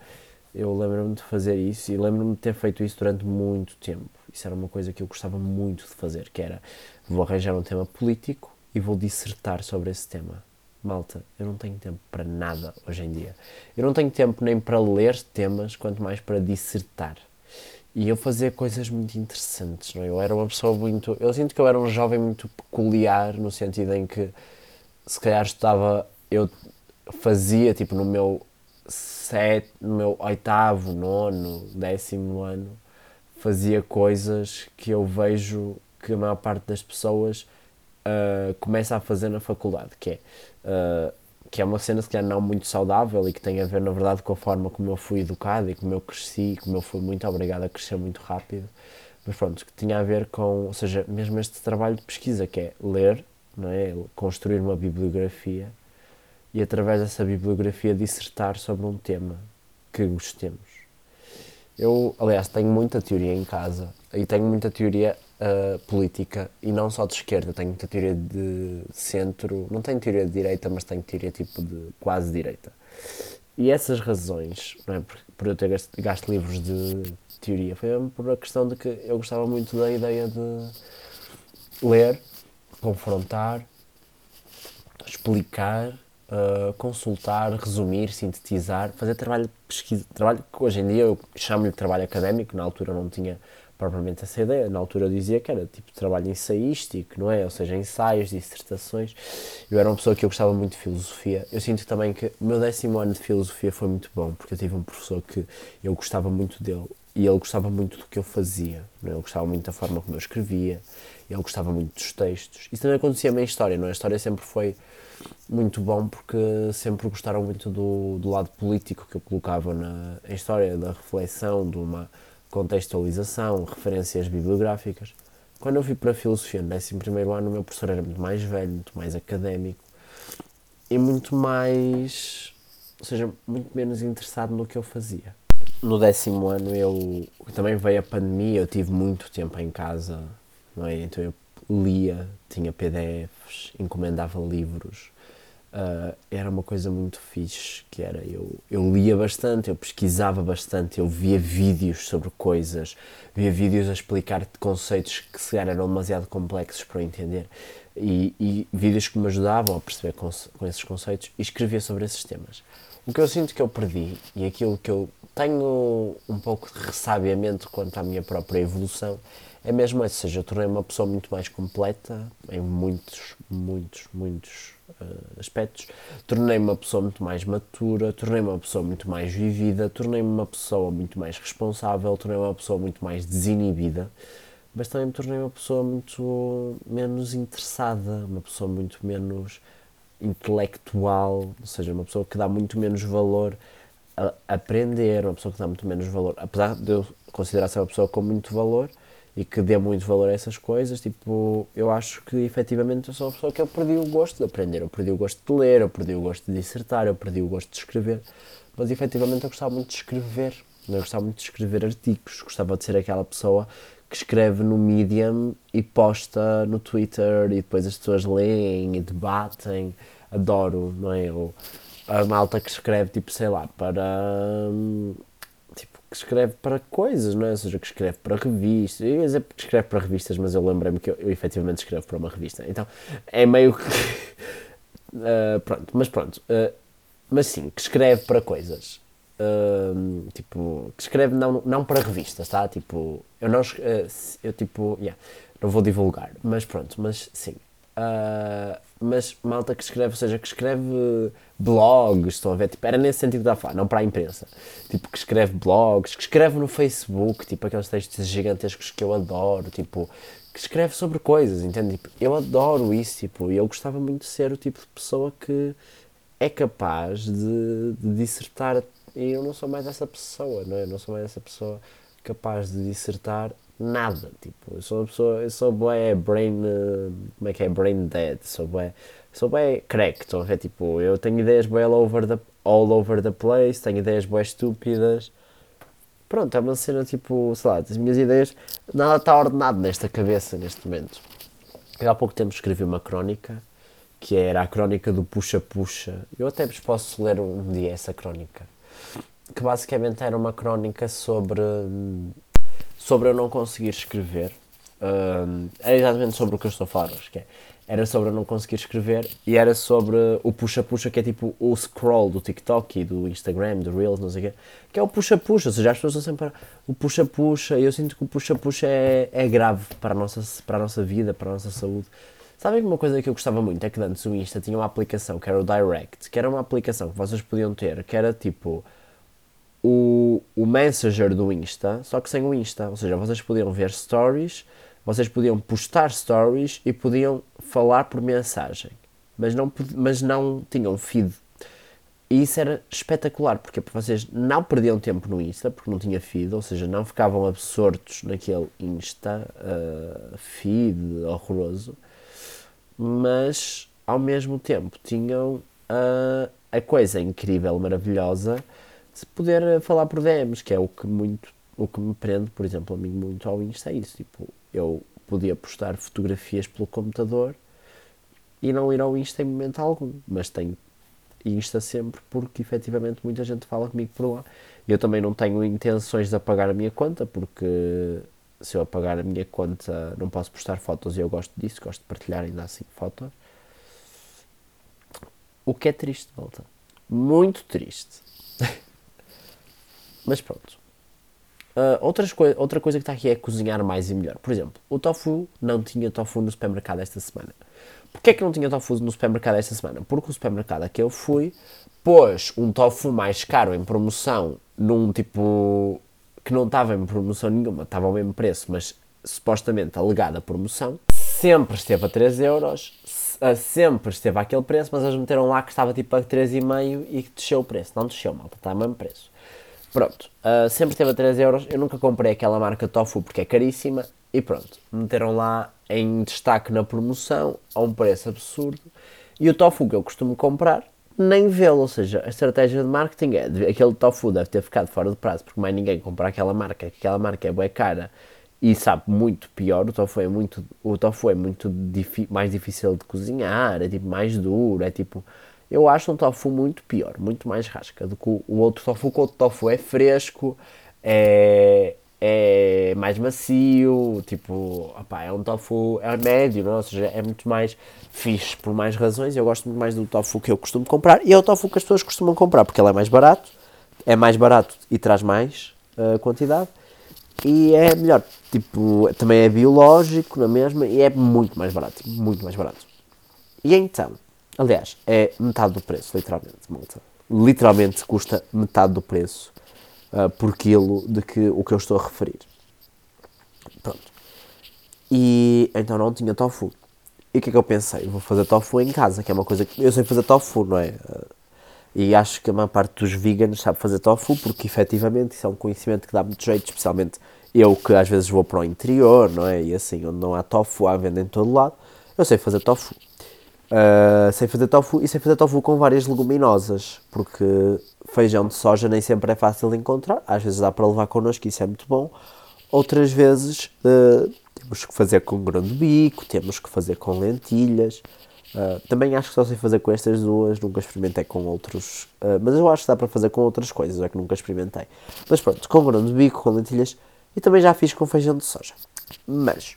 Eu lembro-me de fazer isso e lembro-me de ter feito isso durante muito tempo. Isso era uma coisa que eu gostava muito de fazer, que era vou arranjar um tema político e vou dissertar sobre esse tema. Malta, eu não tenho tempo para nada hoje em dia. Eu não tenho tempo nem para ler temas, quanto mais para dissertar e eu fazia coisas muito interessantes, não é? Eu era uma pessoa muito. Eu sinto que eu era um jovem muito peculiar, no sentido em que, se calhar, estava. Eu fazia, tipo, no meu sete, no meu oitavo, nono, décimo ano, fazia coisas que eu vejo que a maior parte das pessoas uh, começa a fazer na faculdade, que é. Uh, que é uma cena se calhar não muito saudável e que tem a ver na verdade com a forma como eu fui educado e como eu cresci, como eu fui muito obrigado a crescer muito rápido. Mas pronto, que tinha a ver com, ou seja, mesmo este trabalho de pesquisa que é ler, não é? construir uma bibliografia e através dessa bibliografia dissertar sobre um tema que gostemos. Eu, aliás, tenho muita teoria em casa e tenho muita teoria uh, política e não só de esquerda, tenho muita teoria de centro, não tenho teoria de direita, mas tenho teoria tipo de quase direita. E essas razões, não é, por, por eu ter gasto, gasto livros de teoria, foi por a questão de que eu gostava muito da ideia de ler, confrontar, explicar, uh, consultar, resumir, sintetizar, fazer trabalho de pesquisa, trabalho que hoje em dia eu chamo-lhe trabalho académico, na altura não tinha propriamente essa ideia. Na altura eu dizia que era tipo trabalho ensaístico, não é? Ou seja, ensaios, dissertações. Eu era uma pessoa que eu gostava muito de filosofia. Eu sinto também que o meu décimo ano de filosofia foi muito bom, porque eu tive um professor que eu gostava muito dele e ele gostava muito do que eu fazia. Não é? Ele gostava muito da forma como eu escrevia, ele gostava muito dos textos. Isso também acontecia na história, não é? A história sempre foi muito bom porque sempre gostaram muito do, do lado político que eu colocava na história, da reflexão, de uma contextualização, referências bibliográficas. Quando eu fui para a filosofia no 11 ano, o meu professor era muito mais velho, muito mais académico e muito mais, ou seja, muito menos interessado no que eu fazia. No décimo ano, eu também veio a pandemia, eu tive muito tempo em casa, não é? Então eu lia, tinha PDFs, encomendava livros. Uh, era uma coisa muito fixe, que era, eu, eu lia bastante, eu pesquisava bastante, eu via vídeos sobre coisas, via vídeos a explicar conceitos que se eram demasiado complexos para eu entender, e, e vídeos que me ajudavam a perceber com, com esses conceitos, e escrevia sobre esses temas. O que eu sinto que eu perdi, e aquilo que eu tenho um pouco de ressabiamento quanto à minha própria evolução, é mesmo isso, ou seja, eu tornei uma pessoa muito mais completa em muitos, muitos, muitos uh, aspectos. Tornei-me uma pessoa muito mais matura, tornei-me uma pessoa muito mais vivida, tornei-me uma pessoa muito mais responsável, tornei-me uma pessoa muito mais desinibida, mas também me tornei uma pessoa muito menos interessada, uma pessoa muito menos intelectual, ou seja, uma pessoa que dá muito menos valor a aprender, uma pessoa que dá muito menos valor, apesar de eu considerar ser uma pessoa com muito valor, e que dê muito valor a essas coisas, tipo, eu acho que efetivamente eu sou uma pessoa que eu perdi o gosto de aprender, eu perdi o gosto de ler, eu perdi o gosto de dissertar, eu perdi o gosto de escrever, mas efetivamente eu gostava muito de escrever, eu gostava muito de escrever artigos, gostava de ser aquela pessoa que escreve no Medium e posta no Twitter e depois as pessoas leem e debatem, adoro, não é? Ou a malta que escreve, tipo, sei lá, para hum, que escreve para coisas, não é? Ou seja, que escreve para revistas. Eu ia dizer que escreve para revistas, mas eu lembrei-me que eu, eu efetivamente escrevo para uma revista. Então é meio que. uh, [LAUGHS] pronto, mas pronto. Uh, mas sim, que escreve para coisas. Uh, tipo, que escreve não, não para revistas, tá? Tipo, eu não. eu tipo. Yeah, não vou divulgar, mas pronto, mas sim. Uh, mas malta que escreve, ou seja, que escreve blogs, estão a ver? Tipo, era nesse sentido da falar, não para a imprensa. Tipo, que escreve blogs, que escreve no Facebook, tipo, aqueles textos gigantescos que eu adoro, tipo, que escreve sobre coisas, entende? Tipo, eu adoro isso, tipo, e eu gostava muito de ser o tipo de pessoa que é capaz de, de dissertar, e eu não sou mais essa pessoa, não é? Eu não sou mais essa pessoa capaz de dissertar nada. Tipo, eu sou uma pessoa, eu sou bué brain, como é que é? Brain dead, sou bué, sou bué crack, estão a ver? Tipo, eu tenho ideias bué all over the, all over the place, tenho ideias bué estúpidas. Pronto, é uma cena tipo, sei lá, as minhas ideias, nada está ordenado nesta cabeça neste momento. Eu há pouco tempo escrevi uma crónica, que era a crónica do puxa-puxa. Eu até vos posso ler um dia essa crónica. Que basicamente era uma crónica sobre hum, sobre eu não conseguir escrever. Uh, era exatamente sobre o que eu estou a falar hoje, que é, era sobre eu não conseguir escrever e era sobre o puxa-puxa, que é tipo o scroll do TikTok e do Instagram, do Reels, não sei o quê, que é o puxa-puxa, ou seja, as pessoas sempre o puxa-puxa, e eu sinto que o puxa-puxa é, é grave para a, nossa, para a nossa vida, para a nossa saúde. Sabem uma coisa que eu gostava muito é que antes o Insta tinha uma aplicação que era o Direct, que era uma aplicação que vocês podiam ter, que era tipo o, o Messenger do Insta, só que sem o Insta. Ou seja, vocês podiam ver stories, vocês podiam postar stories e podiam falar por mensagem, mas não, mas não tinham feed. E isso era espetacular, porque vocês não perdiam tempo no Insta, porque não tinha feed, ou seja, não ficavam absortos naquele Insta uh, feed horroroso, mas ao mesmo tempo tinham uh, a coisa incrível, maravilhosa se poder eh, falar por DMs, que é o que muito o que me prende, por exemplo, a mim muito ao Insta é isso, tipo, eu podia postar fotografias pelo computador e não ir ao Insta em momento algum, mas tenho Insta sempre porque efetivamente muita gente fala comigo por lá. Eu também não tenho intenções de apagar a minha conta porque se eu apagar a minha conta não posso postar fotos e eu gosto disso, gosto de partilhar ainda assim fotos. O que é triste, volta. Muito triste. [LAUGHS] Mas pronto. Uh, outras coi outra coisa que está aqui é cozinhar mais e melhor. Por exemplo, o tofu não tinha tofu no supermercado esta semana. Porquê é que não tinha tofu no supermercado esta semana? Porque o supermercado a que eu fui pôs um tofu mais caro em promoção num tipo que não estava em promoção nenhuma, estava ao mesmo preço, mas supostamente alegada promoção. Sempre esteve a 3 euros, sempre esteve àquele preço, mas eles meteram lá que estava tipo a 3,5 e que desceu o preço. Não desceu, malta, está ao mesmo preço. Pronto, uh, sempre esteve a 3 euros. Eu nunca comprei aquela marca Tofu porque é caríssima. E pronto, meteram lá em destaque na promoção a um preço absurdo. E o tofu que eu costumo comprar, nem vê-lo. Ou seja, a estratégia de marketing é aquele tofu deve ter ficado fora de prazo porque mais ninguém compra aquela marca, que aquela marca é boa cara e sabe muito pior. O tofu é muito, o tofu é muito mais difícil de cozinhar, é tipo mais duro, é tipo. Eu acho um tofu muito pior, muito mais rasca do que o outro tofu, o outro tofu é fresco, é, é mais macio, tipo, opa, é um tofu, é médio, não? É? ou seja, é muito mais fixe por mais razões. Eu gosto muito mais do tofu que eu costumo comprar e é o tofu que as pessoas costumam comprar porque ele é mais barato, é mais barato e traz mais uh, quantidade e é melhor. Tipo, também é biológico na mesma e é muito mais barato. Muito mais barato. E então, aliás, é metade do preço, literalmente, malta. Literalmente custa metade do preço uh, por quilo de que o que eu estou a referir. Pronto. E então não tinha tofu. E o que é que eu pensei? Vou fazer tofu em casa, que é uma coisa que eu sei fazer tofu, não é? E acho que a maior parte dos veganos sabe fazer tofu, porque efetivamente isso é um conhecimento que dá muito jeito, especialmente eu que às vezes vou para o interior, não é? E assim, onde não há tofu à venda em todo lado, eu sei fazer tofu. Uh, fazer tofu e sei fazer tofu com várias leguminosas, porque feijão de soja nem sempre é fácil de encontrar, às vezes dá para levar connosco, isso é muito bom. Outras vezes uh, temos que fazer com grão de bico, temos que fazer com lentilhas. Uh, também acho que só sei fazer com estas duas, nunca experimentei com outros, mas eu acho que dá para fazer com outras coisas, é que nunca experimentei. Mas pronto, com grão de bico, com lentilhas e também já fiz com feijão de soja. Mas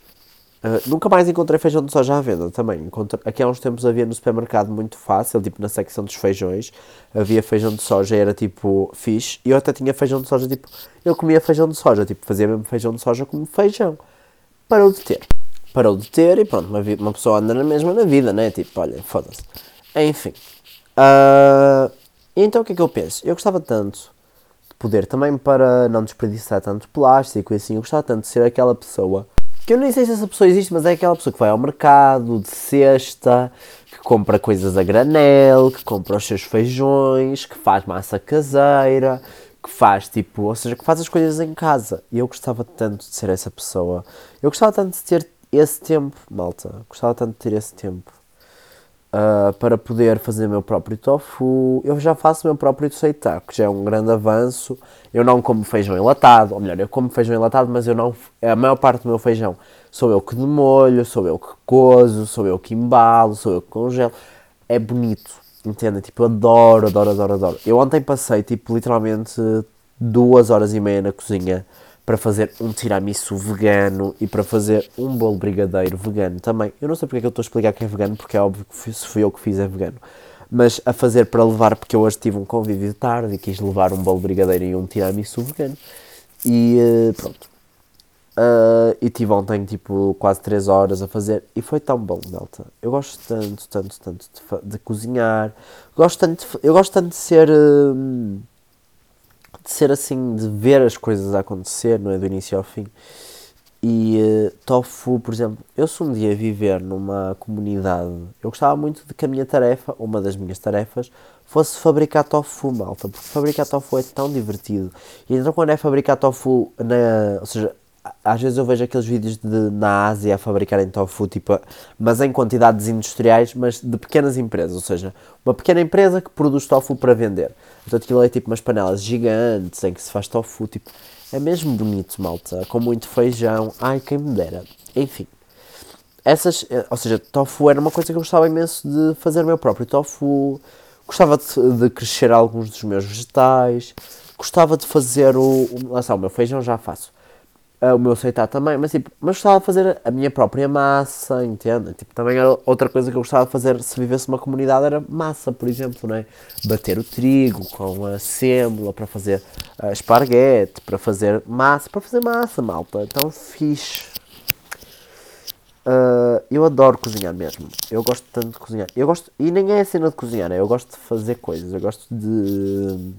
uh, nunca mais encontrei feijão de soja à venda também. Encontrei, aqui há uns tempos havia no supermercado muito fácil, tipo na secção dos feijões, havia feijão de soja e era tipo fixe. E eu até tinha feijão de soja, tipo, eu comia feijão de soja, tipo, fazia mesmo feijão de soja como feijão. Parou de ter parou de ter e pronto, uma, uma pessoa anda na mesma na vida, né? Tipo, olha, foda-se. Enfim. Uh, então o que é que eu penso? Eu gostava tanto de poder, também para não desperdiçar tanto plástico e assim, eu gostava tanto de ser aquela pessoa que eu nem sei se essa pessoa existe, mas é aquela pessoa que vai ao mercado de cesta, que compra coisas a granel, que compra os seus feijões, que faz massa caseira, que faz tipo, ou seja, que faz as coisas em casa. E eu gostava tanto de ser essa pessoa. Eu gostava tanto de ter esse tempo, malta. Gostava tanto de ter esse tempo uh, para poder fazer meu próprio tofu. Eu já faço meu próprio seitá, que já é um grande avanço. Eu não como feijão enlatado, ou melhor, eu como feijão enlatado, mas eu não. A maior parte do meu feijão sou eu que demolho, sou eu que cozo, sou eu que embalo, sou eu que congelo. É bonito, entende? Tipo, adoro, adoro, adoro, adoro. Eu ontem passei, tipo, literalmente duas horas e meia na cozinha para fazer um tiramisu vegano e para fazer um bolo brigadeiro vegano também. Eu não sei porque é que eu estou a explicar que é vegano, porque é óbvio que se fui eu que fiz é vegano. Mas a fazer para levar, porque eu hoje tive um convívio de tarde e quis levar um bolo brigadeiro e um tiramisu vegano. E uh, pronto. Uh, e tive ontem tipo quase 3 horas a fazer e foi tão bom, Delta. Eu gosto tanto, tanto, tanto de, de cozinhar. Gosto tanto de, eu gosto tanto de ser. Uh, de ser assim, de ver as coisas a acontecer, não é? Do início ao fim. E uh, tofu, por exemplo, eu se um dia viver numa comunidade, eu gostava muito de que a minha tarefa, uma das minhas tarefas, fosse fabricar tofu, malta, porque fabricar tofu é tão divertido. E então quando é fabricar tofu, na, ou seja, às vezes eu vejo aqueles vídeos de, na Ásia a fabricarem tofu, tipo, mas em quantidades industriais, mas de pequenas empresas, ou seja, uma pequena empresa que produz tofu para vender. Então aquilo é tipo umas panelas gigantes em que se faz tofu, tipo, é mesmo bonito, malta, com muito feijão, ai, quem me dera. Enfim, essas, ou seja, tofu era uma coisa que eu gostava imenso de fazer meu próprio tofu, gostava de, de crescer alguns dos meus vegetais, gostava de fazer o, o, lá está, o meu feijão já faço o meu aceitar também, mas tipo, mas gostava de fazer a minha própria massa, entende? Tipo, também era outra coisa que eu gostava de fazer se vivesse numa comunidade era massa, por exemplo, não é? Bater o trigo com a sêmola para fazer uh, esparguete, para fazer massa, para fazer massa, malta, então fixe. Uh, eu adoro cozinhar mesmo. Eu gosto tanto de cozinhar. Eu gosto, e nem é a cena de cozinhar, né? eu gosto de fazer coisas. Eu gosto de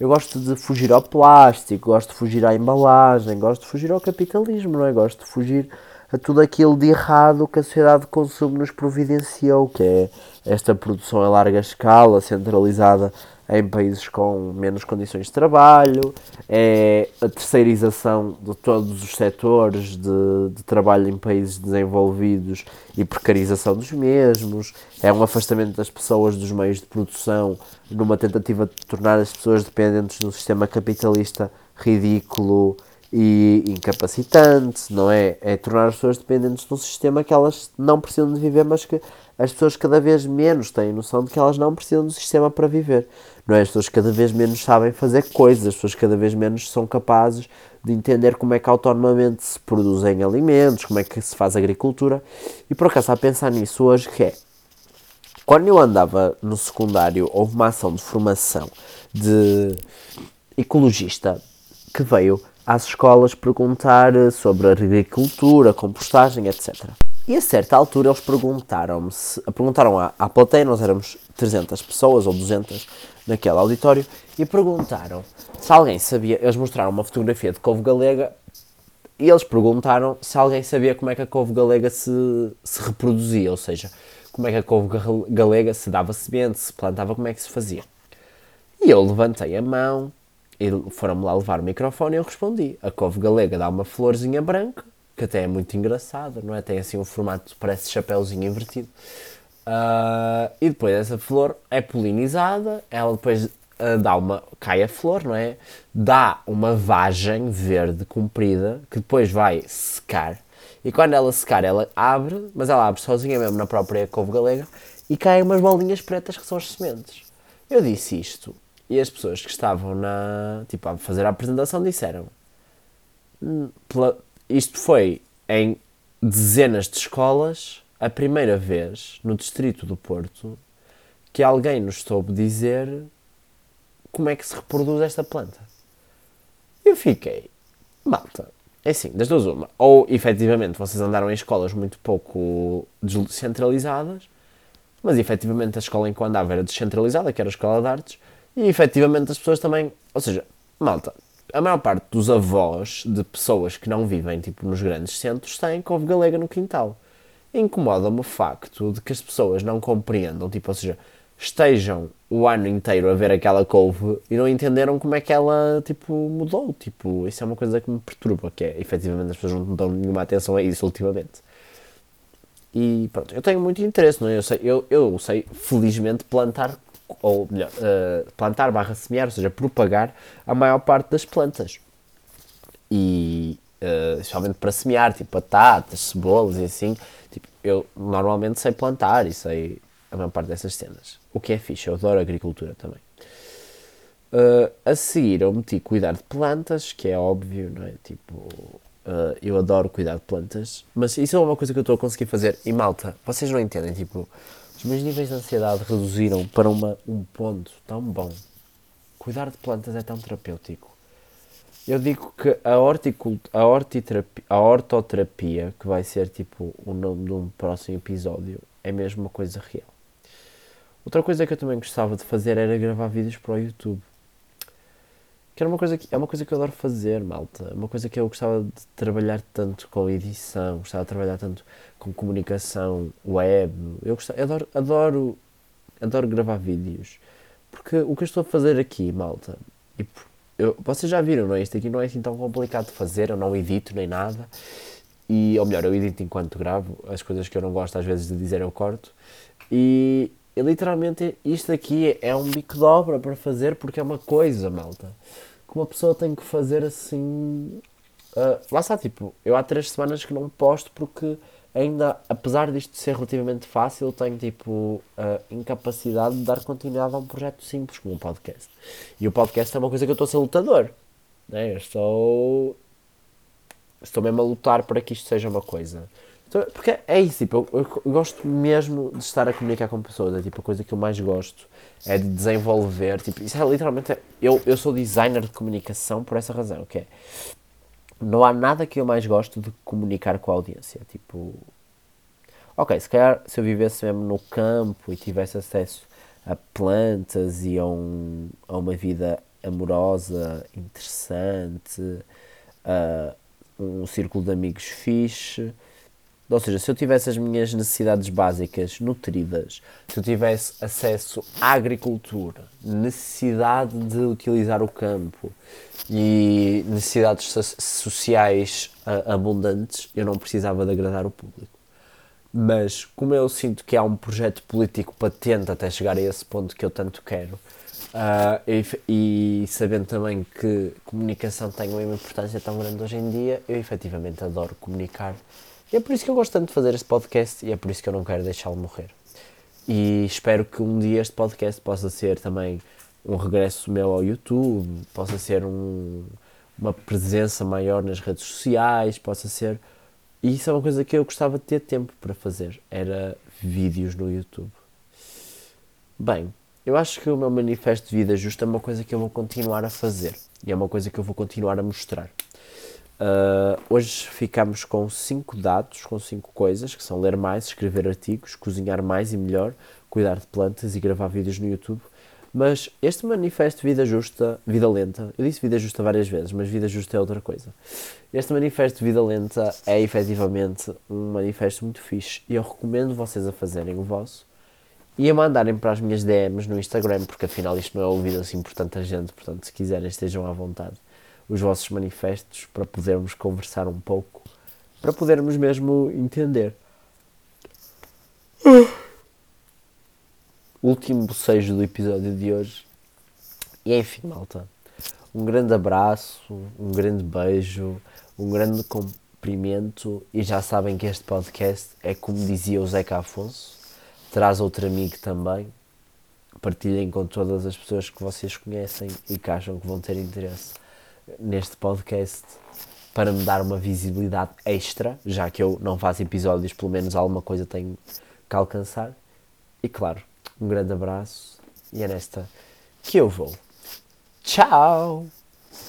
eu gosto de fugir ao plástico, gosto de fugir à embalagem, gosto de fugir ao capitalismo, não é? Gosto de fugir a tudo aquilo de errado que a sociedade de consumo nos providenciou, que é esta produção a larga escala, centralizada em países com menos condições de trabalho, é a terceirização de todos os setores de, de, trabalho em países desenvolvidos e precarização dos mesmos, é um afastamento das pessoas dos meios de produção numa tentativa de tornar as pessoas dependentes de um sistema capitalista ridículo e incapacitante, não é? É tornar as pessoas dependentes de um sistema que elas não precisam de viver, mas que as pessoas cada vez menos têm noção de que elas não precisam do sistema para viver. Não é? As pessoas cada vez menos sabem fazer coisas, as pessoas cada vez menos são capazes de entender como é que autonomamente se produzem alimentos, como é que se faz agricultura. E por acaso, a pensar nisso hoje, que é quando eu andava no secundário, houve uma ação de formação de ecologista que veio às escolas perguntar sobre agricultura, compostagem, etc. E a certa altura eles perguntaram-me, perguntaram à, à plateia, nós éramos 300 pessoas ou 200 naquele auditório, e perguntaram se alguém sabia, eles mostraram uma fotografia de couve galega e eles perguntaram se alguém sabia como é que a couve galega se, se reproduzia, ou seja, como é que a couve galega se dava semente, se plantava, como é que se fazia. E eu levantei a mão, e foram-me lá levar o microfone e eu respondi. A couve galega dá uma florzinha branca, que até é muito engraçada, não é? Tem assim um formato, parece chapéuzinho invertido. Uh, e depois essa flor é polinizada, ela depois uh, dá uma. cai a flor, não é? Dá uma vagem verde comprida que depois vai secar e quando ela secar, ela abre, mas ela abre sozinha mesmo na própria couve galega e caem umas bolinhas pretas que são as sementes. Eu disse isto e as pessoas que estavam na, tipo, a fazer a apresentação disseram hum, isto foi em dezenas de escolas a primeira vez no distrito do Porto que alguém nos soube dizer como é que se reproduz esta planta. Eu fiquei, malta, é assim, das duas uma. Ou efetivamente vocês andaram em escolas muito pouco descentralizadas, mas efetivamente a escola em que eu andava era descentralizada, que era a escola de artes, e efetivamente as pessoas também. Ou seja, malta, a maior parte dos avós de pessoas que não vivem tipo nos grandes centros têm couve galega no quintal. Incomoda-me o facto de que as pessoas não compreendam, tipo, ou seja, estejam o ano inteiro a ver aquela couve e não entenderam como é que ela, tipo, mudou. Tipo, isso é uma coisa que me perturba, que é, efetivamente, as pessoas não dão nenhuma atenção a isso ultimamente. E pronto, eu tenho muito interesse, não é? Eu sei, eu, eu sei felizmente, plantar, ou melhor, uh, plantar barra semear, ou seja, propagar a maior parte das plantas. E, uh, especialmente para semear, tipo, batatas, cebolas e assim, tipo, eu normalmente sei plantar e sei a maior parte dessas cenas. O que é fixe, eu adoro agricultura também. Uh, a seguir eu meti cuidar de plantas, que é óbvio, não é? Tipo, uh, eu adoro cuidar de plantas, mas isso é uma coisa que eu estou a conseguir fazer. E malta, vocês não entendem, tipo, os meus níveis de ansiedade reduziram para uma, um ponto tão bom. Cuidar de plantas é tão terapêutico. Eu digo que a, a, a hortoterapia, que vai ser tipo o nome de um próximo episódio, é mesmo uma coisa real. Outra coisa que eu também gostava de fazer era gravar vídeos para o YouTube. Que era uma coisa que, é uma coisa que eu adoro fazer, malta. Uma coisa que eu gostava de trabalhar tanto com edição, gostava de trabalhar tanto com comunicação web. Eu, gostava, adoro, adoro, adoro gravar vídeos. Porque o que eu estou a fazer aqui, malta, e eu, vocês já viram, não é? Isto aqui não é assim tão complicado de fazer, eu não edito nem nada. E, ou melhor, eu edito enquanto gravo, as coisas que eu não gosto às vezes de dizer eu corto. E e literalmente isto aqui é um bico de obra para fazer porque é uma coisa, malta. Que uma pessoa tem que fazer assim. Uh, lá está, tipo, eu há três semanas que não posto porque ainda, apesar disto ser relativamente fácil, tenho tipo a incapacidade de dar continuidade a um projeto simples como um podcast. E o podcast é uma coisa que eu estou a ser lutador. Né? Eu estou. Estou mesmo a lutar para que isto seja uma coisa. Então, porque é isso, tipo, eu, eu, gosto mesmo de estar a comunicar com pessoas, é tipo a coisa que eu mais gosto, é de desenvolver, tipo, isso é literalmente, eu, eu sou designer de comunicação por essa razão, que é, não há nada que eu mais gosto de comunicar com a audiência, tipo, ok, se calhar se eu vivesse mesmo no campo e tivesse acesso a plantas e a, um, a uma vida amorosa, interessante, a um círculo de amigos fixe ou seja, se eu tivesse as minhas necessidades básicas nutridas, se eu tivesse acesso à agricultura, necessidade de utilizar o campo e necessidades sociais uh, abundantes, eu não precisava de agradar o público. Mas como eu sinto que há um projeto político patente até chegar a esse ponto que eu tanto quero, Uh, e, e, sabendo também que comunicação tem uma importância tão grande hoje em dia, eu efetivamente adoro comunicar. E é por isso que eu gosto tanto de fazer este podcast e é por isso que eu não quero deixá-lo morrer. E espero que um dia este podcast possa ser também um regresso meu ao YouTube, possa ser um, uma presença maior nas redes sociais, possa ser. E isso é uma coisa que eu gostava de ter tempo para fazer, era vídeos no YouTube. Bem, eu acho que o meu manifesto de vida justa é uma coisa que eu vou continuar a fazer e é uma coisa que eu vou continuar a mostrar. Uh, hoje ficamos com cinco dados, com cinco coisas, que são ler mais, escrever artigos, cozinhar mais e melhor, cuidar de plantas e gravar vídeos no YouTube. Mas este manifesto vida justa, vida lenta, eu disse vida justa várias vezes, mas vida justa é outra coisa. Este manifesto vida lenta é efetivamente um manifesto muito fixe e eu recomendo vocês a fazerem o vosso e a mandarem para as minhas DMs no Instagram, porque afinal isto não é ouvido assim por tanta gente, portanto, se quiserem, estejam à vontade. Os vossos manifestos para podermos conversar um pouco, para podermos mesmo entender. Último bocejo do episódio de hoje. E enfim, malta. Um grande abraço, um grande beijo, um grande cumprimento. E já sabem que este podcast é como dizia o Zeca Afonso traz outro amigo também. Partilhem com todas as pessoas que vocês conhecem e que acham que vão ter interesse neste podcast para me dar uma visibilidade extra, já que eu não faço episódios, pelo menos alguma coisa tenho que alcançar. E claro, um grande abraço e é nesta que eu vou. Tchau!